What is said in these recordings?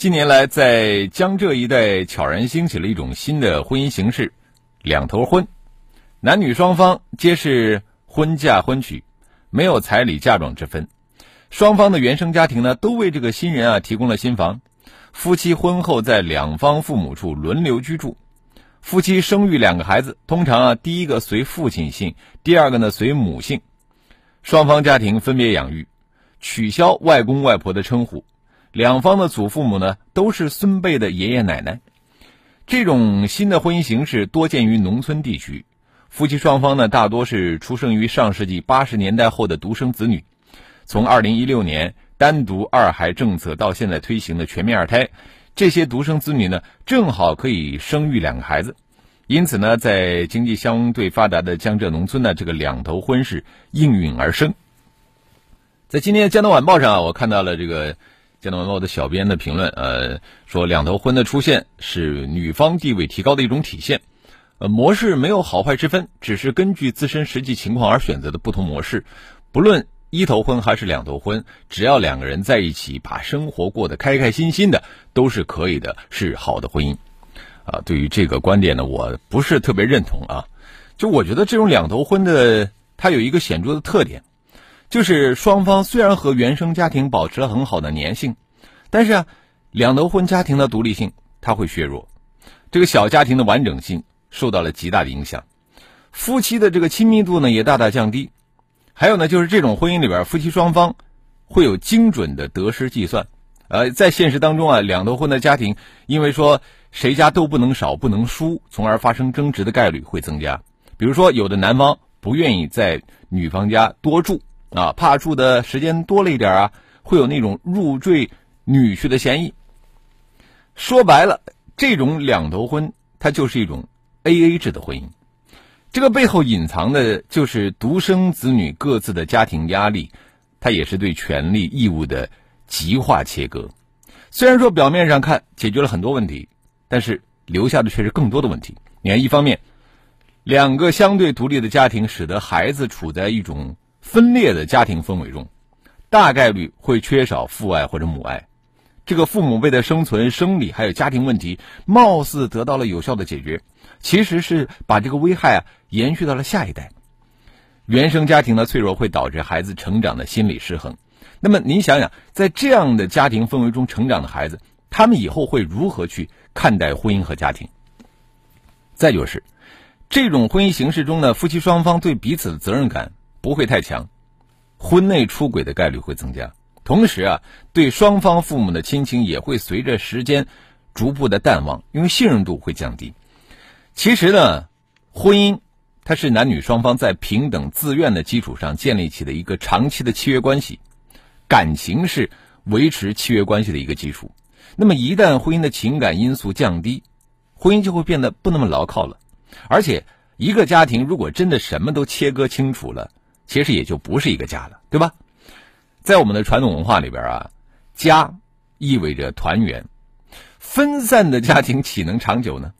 近年来，在江浙一带悄然兴起了一种新的婚姻形式——两头婚。男女双方皆是婚嫁婚娶，没有彩礼嫁妆之分。双方的原生家庭呢，都为这个新人啊提供了新房。夫妻婚后在两方父母处轮流居住。夫妻生育两个孩子，通常啊，第一个随父亲姓，第二个呢随母姓。双方家庭分别养育，取消外公外婆的称呼。两方的祖父母呢，都是孙辈的爷爷奶奶。这种新的婚姻形式多见于农村地区，夫妻双方呢，大多是出生于上世纪八十年代后的独生子女。从二零一六年单独二孩政策到现在推行的全面二胎，这些独生子女呢，正好可以生育两个孩子。因此呢，在经济相对发达的江浙农村呢，这个两头婚事应运而生。在今天的《江南晚报》上，我看到了这个。江南晚报的小编的评论，呃，说两头婚的出现是女方地位提高的一种体现，呃，模式没有好坏之分，只是根据自身实际情况而选择的不同模式。不论一头婚还是两头婚，只要两个人在一起，把生活过得开开心心的，都是可以的，是好的婚姻。啊，对于这个观点呢，我不是特别认同啊。就我觉得这种两头婚的，它有一个显著的特点。就是双方虽然和原生家庭保持了很好的粘性，但是啊，两头婚家庭的独立性它会削弱，这个小家庭的完整性受到了极大的影响，夫妻的这个亲密度呢也大大降低。还有呢，就是这种婚姻里边，夫妻双方会有精准的得失计算。呃，在现实当中啊，两头婚的家庭因为说谁家都不能少、不能输，从而发生争执的概率会增加。比如说，有的男方不愿意在女方家多住。啊，怕住的时间多了一点啊，会有那种入赘女婿的嫌疑。说白了，这种两头婚，它就是一种 A A 制的婚姻。这个背后隐藏的就是独生子女各自的家庭压力，它也是对权利义务的极化切割。虽然说表面上看解决了很多问题，但是留下的却是更多的问题。你看，一方面，两个相对独立的家庭，使得孩子处在一种。分裂的家庭氛围中，大概率会缺少父爱或者母爱。这个父母为了生存、生理还有家庭问题，貌似得到了有效的解决，其实是把这个危害啊延续到了下一代。原生家庭的脆弱会导致孩子成长的心理失衡。那么您想想，在这样的家庭氛围中成长的孩子，他们以后会如何去看待婚姻和家庭？再就是，这种婚姻形式中呢，夫妻双方对彼此的责任感。不会太强，婚内出轨的概率会增加。同时啊，对双方父母的亲情也会随着时间逐步的淡忘，因为信任度会降低。其实呢，婚姻它是男女双方在平等自愿的基础上建立起的一个长期的契约关系，感情是维持契约关系的一个基础。那么一旦婚姻的情感因素降低，婚姻就会变得不那么牢靠了。而且，一个家庭如果真的什么都切割清楚了，其实也就不是一个家了，对吧？在我们的传统文化里边啊，家意味着团圆，分散的家庭岂能长久呢？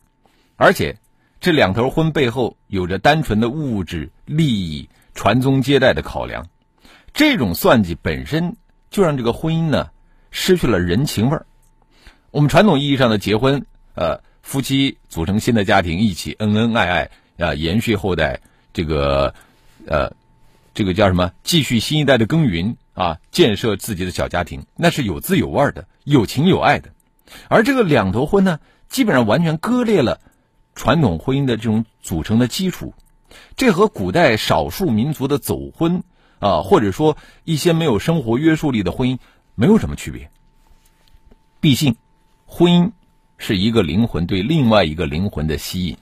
而且，这两头婚背后有着单纯的物质利益、传宗接代的考量，这种算计本身就让这个婚姻呢失去了人情味儿。我们传统意义上的结婚，呃，夫妻组成新的家庭，一起恩恩爱爱啊，延续后代，这个呃。这个叫什么？继续新一代的耕耘啊，建设自己的小家庭，那是有滋有味的，有情有爱的。而这个两头婚呢，基本上完全割裂了传统婚姻的这种组成的基础。这和古代少数民族的走婚啊，或者说一些没有生活约束力的婚姻没有什么区别。毕竟，婚姻是一个灵魂对另外一个灵魂的吸引，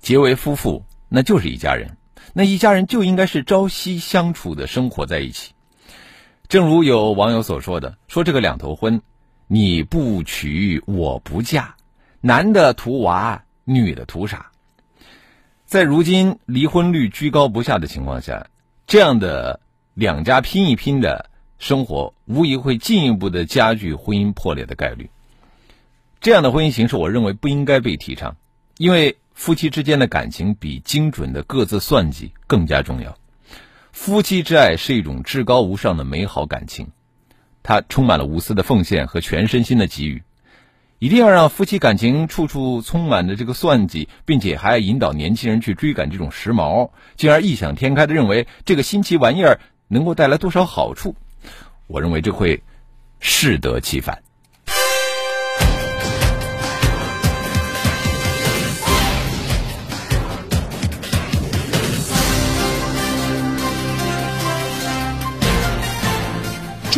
结为夫妇，那就是一家人。那一家人就应该是朝夕相处的生活在一起。正如有网友所说的：“说这个两头婚，你不娶我不嫁，男的图娃，女的图傻。在如今离婚率居高不下的情况下，这样的两家拼一拼的生活，无疑会进一步的加剧婚姻破裂的概率。这样的婚姻形式，我认为不应该被提倡，因为夫妻之间的感情比精准的各自算计更加重要。夫妻之爱是一种至高无上的美好感情，它充满了无私的奉献和全身心的给予。一定要让夫妻感情处处充满着这个算计，并且还要引导年轻人去追赶这种时髦，进而异想天开的认为这个新奇玩意儿能够带来多少好处。我认为这会适得其反。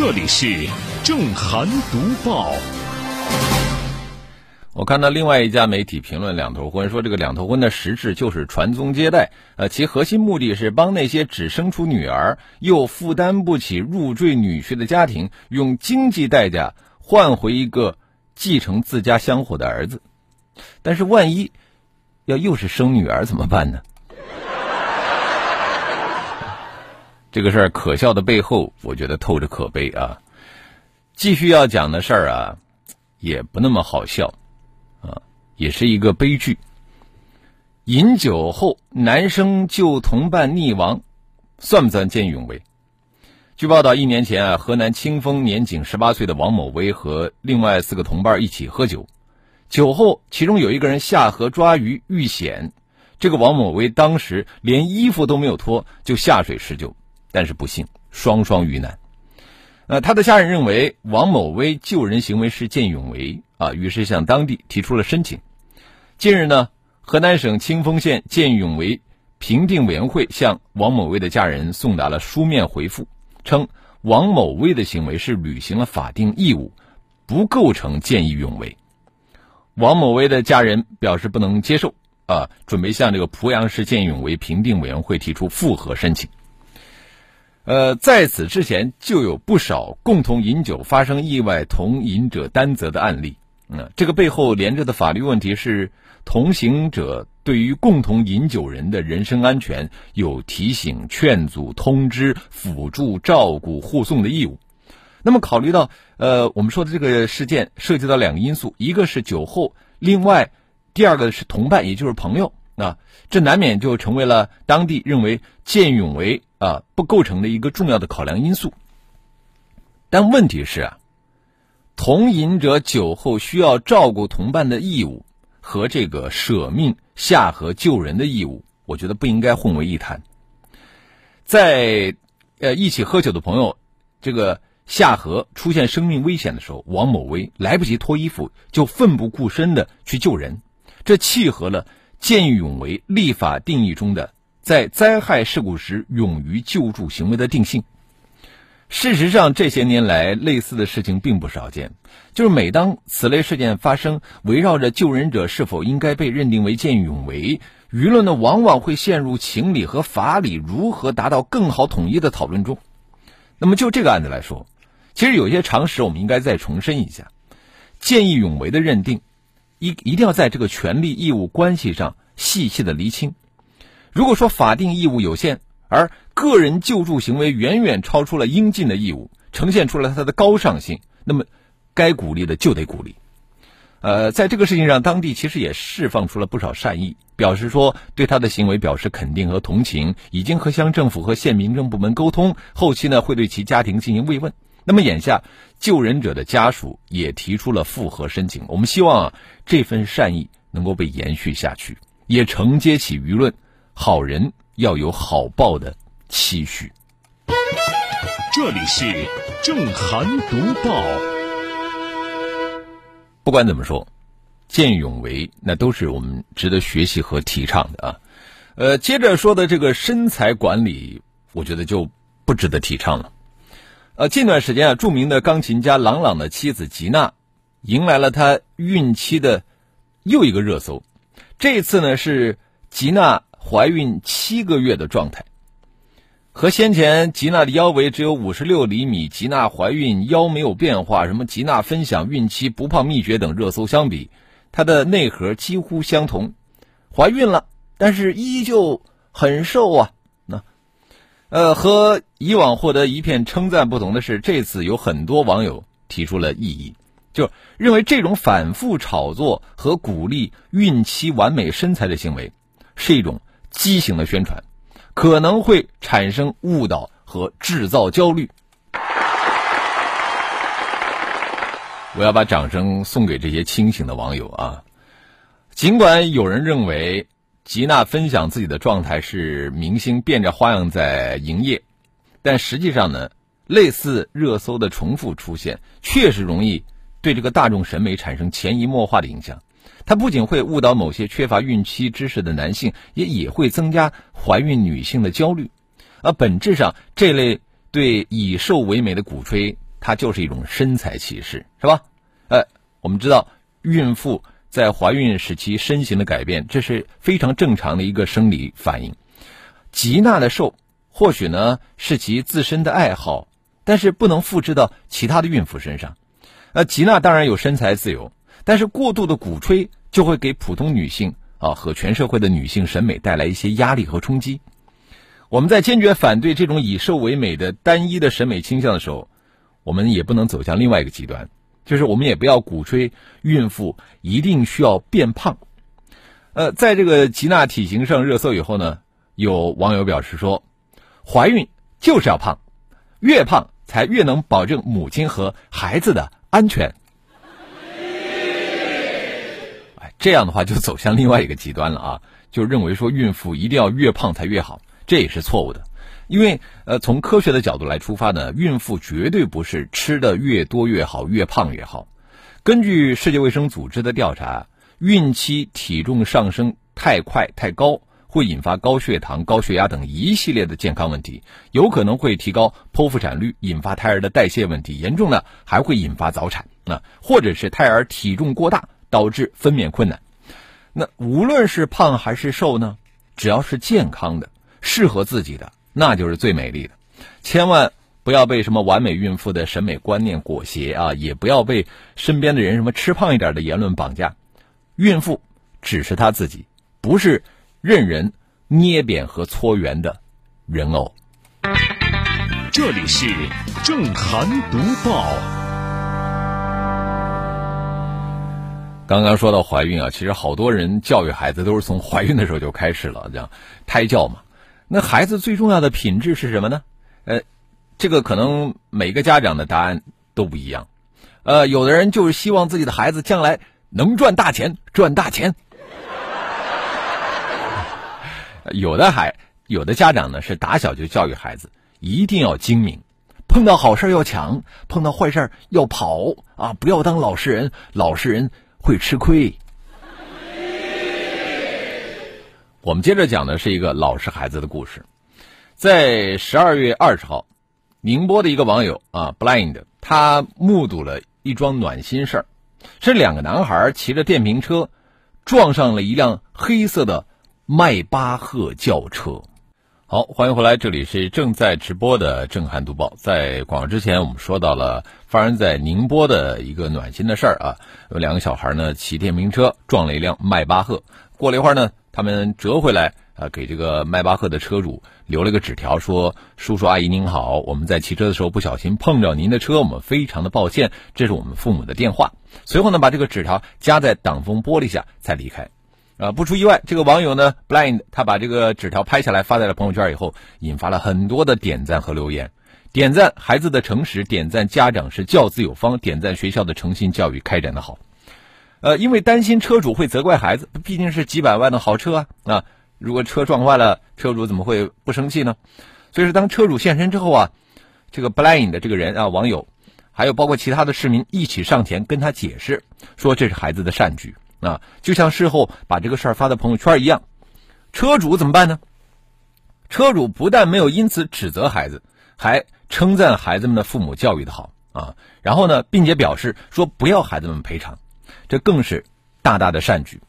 这里是正涵读报。我看到另外一家媒体评论两头婚，说这个两头婚的实质就是传宗接代，呃，其核心目的是帮那些只生出女儿又负担不起入赘女婿的家庭，用经济代价换回一个继承自家香火的儿子。但是万一要又是生女儿怎么办呢？这个事儿可笑的背后，我觉得透着可悲啊。继续要讲的事儿啊，也不那么好笑。啊也是一个悲剧。饮酒后，男生救同伴溺亡，算不算见义勇为？据报道，一年前啊，河南清丰年仅十八岁的王某威和另外四个同伴一起喝酒，酒后其中有一个人下河抓鱼遇险，这个王某威当时连衣服都没有脱就下水施救，但是不幸双双遇难。呃，他的家人认为王某威救人行为是见义勇为啊，于是向当地提出了申请。近日呢，河南省清丰县见义勇为评定委员会向王某威的家人送达了书面回复，称王某威的行为是履行了法定义务，不构成见义勇为。王某威的家人表示不能接受，啊，准备向这个濮阳市见义勇为评定委员会提出复核申请。呃，在此之前就有不少共同饮酒发生意外同饮者担责的案例，嗯，这个背后连着的法律问题是。同行者对于共同饮酒人的人身安全有提醒、劝阻、通知、辅助、照顾、护送的义务。那么，考虑到呃，我们说的这个事件涉及到两个因素，一个是酒后，另外第二个是同伴，也就是朋友啊，这难免就成为了当地认为见义勇为啊不构成的一个重要的考量因素。但问题是啊，同饮者酒后需要照顾同伴的义务。和这个舍命下河救人的义务，我觉得不应该混为一谈。在呃一起喝酒的朋友，这个下河出现生命危险的时候，王某威来不及脱衣服就奋不顾身的去救人，这契合了见义勇为立法定义中的在灾害事故时勇于救助行为的定性。事实上，这些年来类似的事情并不少见。就是每当此类事件发生，围绕着救人者是否应该被认定为见义勇为，舆论呢往往会陷入情理和法理如何达到更好统一的讨论中。那么就这个案子来说，其实有些常识我们应该再重申一下：见义勇为的认定，一一定要在这个权利义务关系上细细的厘清。如果说法定义务有限，而个人救助行为远远超出了应尽的义务，呈现出了它的高尚性。那么，该鼓励的就得鼓励。呃，在这个事情上，当地其实也释放出了不少善意，表示说对他的行为表示肯定和同情，已经和乡政府和县民政部门沟通，后期呢会对其家庭进行慰问。那么眼下救人者的家属也提出了复核申请，我们希望啊这份善意能够被延续下去，也承接起舆论好人。要有好报的期许。这里是正涵读报。不管怎么说，见义勇为那都是我们值得学习和提倡的啊。呃，接着说的这个身材管理，我觉得就不值得提倡了。呃，近段时间啊，著名的钢琴家郎朗的妻子吉娜迎来了她孕期的又一个热搜。这次呢是吉娜。怀孕七个月的状态，和先前吉娜的腰围只有五十六厘米，吉娜怀孕腰没有变化，什么吉娜分享孕期不胖秘诀等热搜相比，它的内核几乎相同，怀孕了，但是依旧很瘦啊。那，呃，和以往获得一片称赞不同的是，这次有很多网友提出了异议，就认为这种反复炒作和鼓励孕期完美身材的行为是一种畸形的宣传，可能会产生误导和制造焦虑。我要把掌声送给这些清醒的网友啊！尽管有人认为吉娜分享自己的状态是明星变着花样在营业，但实际上呢，类似热搜的重复出现，确实容易对这个大众审美产生潜移默化的影响。它不仅会误导某些缺乏孕期知识的男性，也也会增加怀孕女性的焦虑。而本质上，这类对以瘦为美的鼓吹。它就是一种身材歧视，是吧？呃，我们知道，孕妇在怀孕时期身形的改变，这是非常正常的一个生理反应。吉娜的瘦，或许呢是其自身的爱好，但是不能复制到其他的孕妇身上。呃，吉娜当然有身材自由，但是过度的鼓吹就会给普通女性啊和全社会的女性审美带来一些压力和冲击。我们在坚决反对这种以瘦为美的单一的审美倾向的时候。我们也不能走向另外一个极端，就是我们也不要鼓吹孕妇一定需要变胖。呃，在这个吉娜体型上热搜以后呢，有网友表示说，怀孕就是要胖，越胖才越能保证母亲和孩子的安全。这样的话就走向另外一个极端了啊，就认为说孕妇一定要越胖才越好，这也是错误的。因为，呃，从科学的角度来出发呢，孕妇绝对不是吃的越多越好，越胖越好。根据世界卫生组织的调查，孕期体重上升太快太高，会引发高血糖、高血压等一系列的健康问题，有可能会提高剖腹产率，引发胎儿的代谢问题，严重呢还会引发早产啊，或者是胎儿体重过大导致分娩困难。那无论是胖还是瘦呢，只要是健康的、适合自己的。那就是最美丽的，千万不要被什么完美孕妇的审美观念裹挟啊！也不要被身边的人什么吃胖一点的言论绑架。孕妇只是她自己，不是任人捏扁和搓圆的人偶。这里是正涵读报。刚刚说到怀孕啊，其实好多人教育孩子都是从怀孕的时候就开始了，这样胎教嘛。那孩子最重要的品质是什么呢？呃，这个可能每个家长的答案都不一样。呃，有的人就是希望自己的孩子将来能赚大钱，赚大钱。有的孩，有的家长呢是打小就教育孩子一定要精明，碰到好事要抢，碰到坏事要跑啊！不要当老实人，老实人会吃亏。我们接着讲的是一个老实孩子的故事，在十二月二十号，宁波的一个网友啊，blind，他目睹了一桩暖心事儿，是两个男孩骑着电瓶车撞上了一辆黑色的迈巴赫轿车。好，欢迎回来，这里是正在直播的震撼读报。在广告之前，我们说到了发生在宁波的一个暖心的事儿啊，有两个小孩呢骑电瓶车撞了一辆迈巴赫，过了一会儿呢。他们折回来，啊，给这个迈巴赫的车主留了个纸条，说：“叔叔阿姨您好，我们在骑车的时候不小心碰着您的车，我们非常的抱歉，这是我们父母的电话。”随后呢，把这个纸条夹在挡风玻璃下才离开。啊，不出意外，这个网友呢，blind，他把这个纸条拍下来发在了朋友圈以后，引发了很多的点赞和留言。点赞孩子的诚实，点赞家长是教子有方，点赞学校的诚信教育开展的好。呃，因为担心车主会责怪孩子，毕竟是几百万的豪车啊啊！如果车撞坏了，车主怎么会不生气呢？所以说，当车主现身之后啊，这个 blind 的这个人啊，网友，还有包括其他的市民一起上前跟他解释，说这是孩子的善举啊，就像事后把这个事儿发到朋友圈一样。车主怎么办呢？车主不但没有因此指责孩子，还称赞孩子们的父母教育的好啊，然后呢，并且表示说不要孩子们赔偿。这更是大大的善举，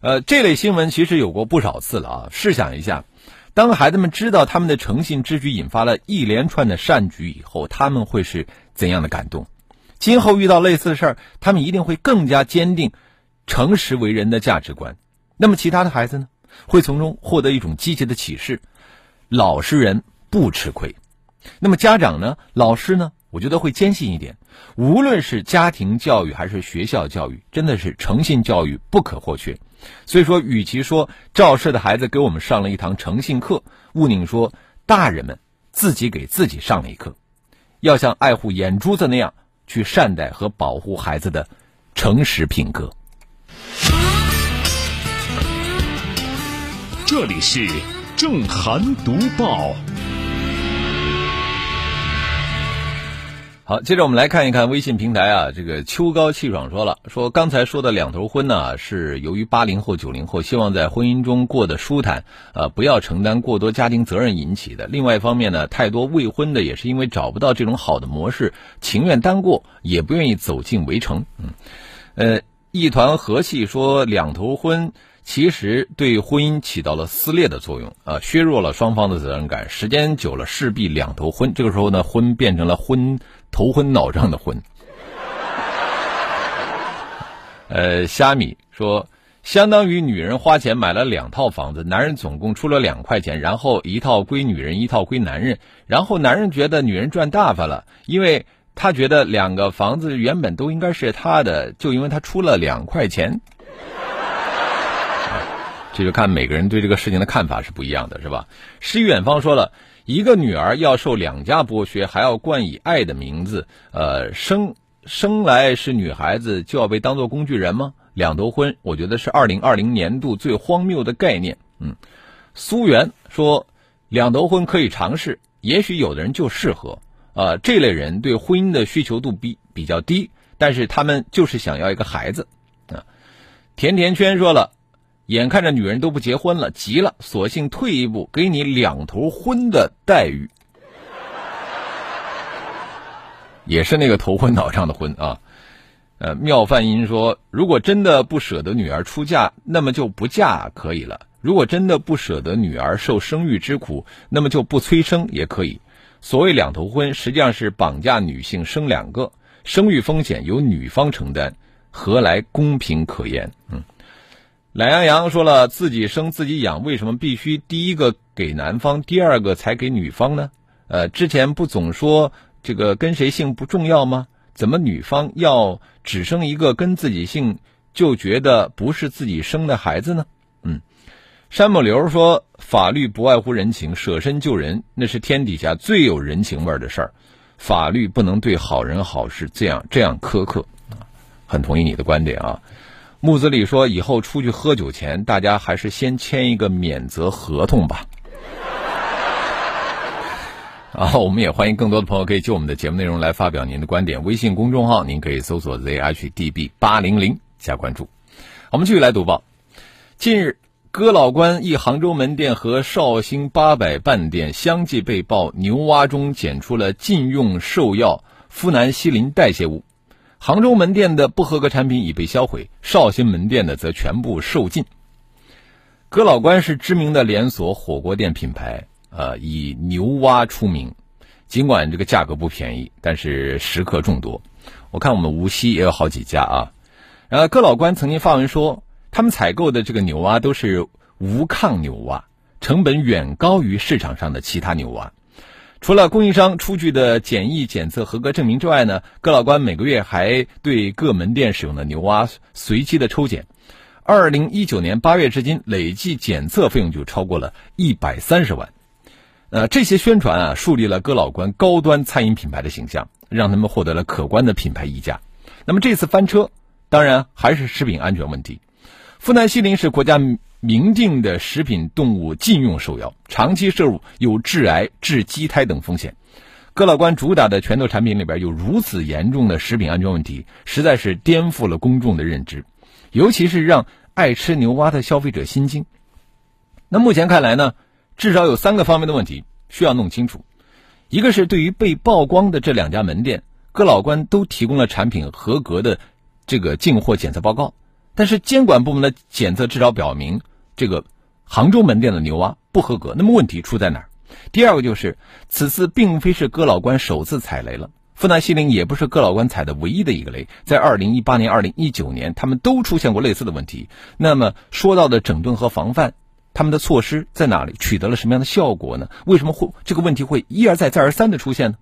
呃，这类新闻其实有过不少次了啊。试想一下，当孩子们知道他们的诚信之举引发了一连串的善举以后，他们会是怎样的感动？今后遇到类似的事儿，他们一定会更加坚定诚实为人的价值观。那么其他的孩子呢，会从中获得一种积极的启示。老实人不吃亏。那么家长呢，老师呢，我觉得会坚信一点：无论是家庭教育还是学校教育，真的是诚信教育不可或缺。所以说，与其说赵氏的孩子给我们上了一堂诚信课，勿宁说大人们自己给自己上了一课，要像爱护眼珠子那样去善待和保护孩子的诚实品格。这里是正涵读报。好，接着我们来看一看微信平台啊，这个秋高气爽说了，说刚才说的两头婚呢，是由于八零后、九零后希望在婚姻中过得舒坦，呃，不要承担过多家庭责任引起的。另外一方面呢，太多未婚的也是因为找不到这种好的模式，情愿单过，也不愿意走进围城。嗯，呃，一团和气说两头婚。其实对婚姻起到了撕裂的作用，啊，削弱了双方的责任感。时间久了，势必两头昏。这个时候呢，婚变成了昏头昏脑胀的昏。呃，虾米说，相当于女人花钱买了两套房子，男人总共出了两块钱，然后一套归女人，一套归男人。然后男人觉得女人赚大发了，因为他觉得两个房子原本都应该是他的，就因为他出了两块钱。这就看每个人对这个事情的看法是不一样的，是吧？诗与远方说了一个女儿要受两家剥削，还要冠以爱的名字，呃，生生来是女孩子就要被当做工具人吗？两头婚，我觉得是二零二零年度最荒谬的概念。嗯，苏源说两头婚可以尝试，也许有的人就适合。啊，这类人对婚姻的需求度比比较低，但是他们就是想要一个孩子。啊，甜甜圈说了。眼看着女人都不结婚了，急了，索性退一步，给你两头婚的待遇，也是那个头昏脑胀的昏啊。呃，妙范音说，如果真的不舍得女儿出嫁，那么就不嫁可以了；如果真的不舍得女儿受生育之苦，那么就不催生也可以。所谓两头婚，实际上是绑架女性生两个，生育风险由女方承担，何来公平可言？嗯。懒羊羊说了，自己生自己养，为什么必须第一个给男方，第二个才给女方呢？呃，之前不总说这个跟谁姓不重要吗？怎么女方要只生一个跟自己姓，就觉得不是自己生的孩子呢？嗯，山木流说，法律不外乎人情，舍身救人那是天底下最有人情味的事儿，法律不能对好人好事这样这样苛刻。很同意你的观点啊。木子李说：“以后出去喝酒前，大家还是先签一个免责合同吧。”然后，我们也欢迎更多的朋友可以就我们的节目内容来发表您的观点。微信公众号您可以搜索 zhdb 八零零加关注。我们继续来读报。近日，哥老关一杭州门店和绍兴八百饭店相继被曝牛蛙中检出了禁用兽药呋喃西林代谢物。杭州门店的不合格产品已被销毁，绍兴门店的则全部售罄。哥老关是知名的连锁火锅店品牌，呃，以牛蛙出名。尽管这个价格不便宜，但是食客众多。我看我们无锡也有好几家啊。然后哥老关曾经发文说，他们采购的这个牛蛙都是无抗牛蛙，成本远高于市场上的其他牛蛙。除了供应商出具的检疫检测合格证明之外呢，哥老关每个月还对各门店使用的牛蛙随机的抽检。二零一九年八月至今，累计检测费用就超过了一百三十万。呃，这些宣传啊，树立了哥老关高端餐饮品牌的形象，让他们获得了可观的品牌溢价。那么这次翻车，当然还是食品安全问题。呋喃西林是国家。明定的食品动物禁用兽药，长期摄入有致癌、致畸胎等风险。哥老关主打的拳头产品里边有如此严重的食品安全问题，实在是颠覆了公众的认知，尤其是让爱吃牛蛙的消费者心惊。那目前看来呢，至少有三个方面的问题需要弄清楚。一个是对于被曝光的这两家门店，哥老关都提供了产品合格的这个进货检测报告，但是监管部门的检测至少表明。这个杭州门店的牛蛙不合格，那么问题出在哪儿？第二个就是此次并非是哥老关首次踩雷了，富南西林也不是哥老关踩的唯一的一个雷，在二零一八年、二零一九年，他们都出现过类似的问题。那么说到的整顿和防范，他们的措施在哪里？取得了什么样的效果呢？为什么会这个问题会一而再、再而三的出现呢？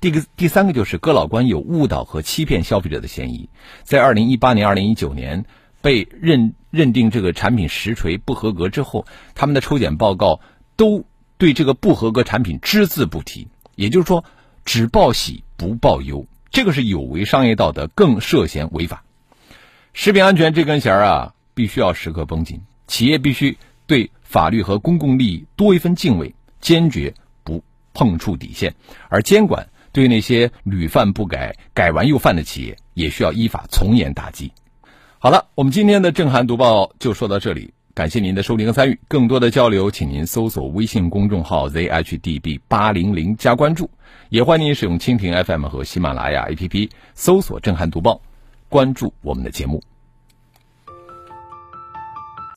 第个第三个就是哥老关有误导和欺骗消费者的嫌疑，在二零一八年、二零一九年被认认定这个产品实锤不合格之后，他们的抽检报告都对这个不合格产品只字不提，也就是说。只报喜不报忧，这个是有违商业道德，更涉嫌违法。食品安全这根弦儿啊，必须要时刻绷紧。企业必须对法律和公共利益多一分敬畏，坚决不碰触底线。而监管对那些屡犯不改、改完又犯的企业，也需要依法从严打击。好了，我们今天的震撼读报就说到这里。感谢您的收听和参与，更多的交流，请您搜索微信公众号 zhdb 八零零加关注，也欢迎您使用蜻蜓 FM 和喜马拉雅 APP 搜索“震撼读报”，关注我们的节目。